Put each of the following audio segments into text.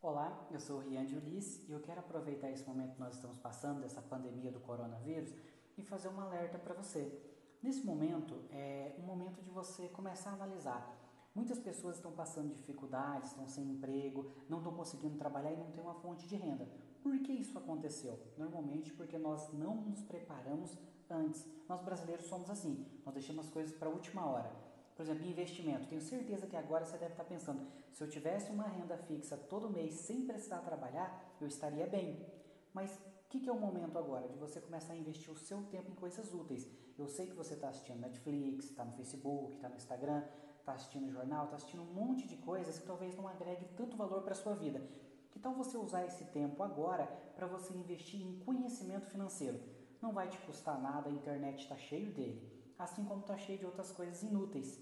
Olá, eu sou Rian de Ulisses e eu quero aproveitar esse momento que nós estamos passando dessa pandemia do coronavírus e fazer um alerta para você. Nesse momento é um momento de você começar a analisar. Muitas pessoas estão passando dificuldades, estão sem emprego, não estão conseguindo trabalhar e não têm uma fonte de renda. Por que isso aconteceu? Normalmente porque nós não nos preparamos antes. Nós brasileiros somos assim, nós deixamos as coisas para a última hora. Por exemplo, investimento. Tenho certeza que agora você deve estar pensando: se eu tivesse uma renda fixa todo mês sem precisar trabalhar, eu estaria bem. Mas o que, que, é o momento agora de você começar a investir o seu tempo em coisas úteis? Eu sei que você está assistindo Netflix, está no Facebook, está no Instagram, está assistindo jornal, está assistindo um monte de coisas que talvez não agregue tanto valor para a sua vida. Que tal você usar esse tempo agora para você investir em conhecimento financeiro? Não vai te custar nada, a internet está cheio dele assim como está cheio de outras coisas inúteis.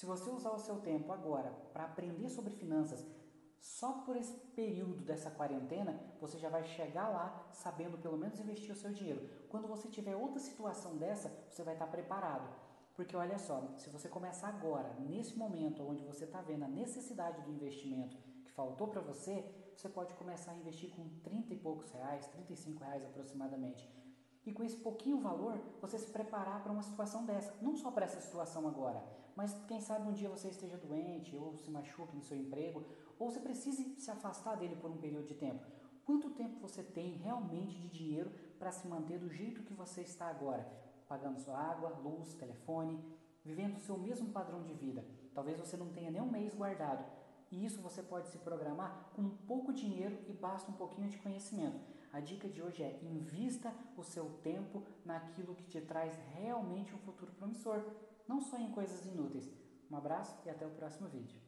Se você usar o seu tempo agora para aprender sobre finanças, só por esse período dessa quarentena, você já vai chegar lá sabendo pelo menos investir o seu dinheiro. Quando você tiver outra situação dessa, você vai estar preparado. Porque olha só, se você começar agora, nesse momento onde você está vendo a necessidade do investimento que faltou para você, você pode começar a investir com 30 e poucos reais, 35 reais aproximadamente e com esse pouquinho valor você se preparar para uma situação dessa. Não só para essa situação agora, mas quem sabe um dia você esteja doente ou se machuque no seu emprego ou você precise se afastar dele por um período de tempo. Quanto tempo você tem realmente de dinheiro para se manter do jeito que você está agora? Pagando sua água, luz, telefone, vivendo o seu mesmo padrão de vida. Talvez você não tenha nem um mês guardado, e isso você pode se programar com pouco dinheiro e basta um pouquinho de conhecimento. A dica de hoje é invista o seu tempo naquilo que te traz realmente um futuro promissor, não só em coisas inúteis. Um abraço e até o próximo vídeo.